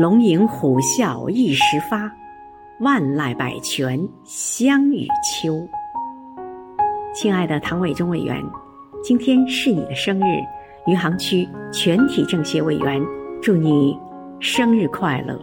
龙吟虎啸一时发，万籁百泉相与秋。亲爱的唐伟忠委员，今天是你的生日，余杭区全体政协委员祝你生日快乐。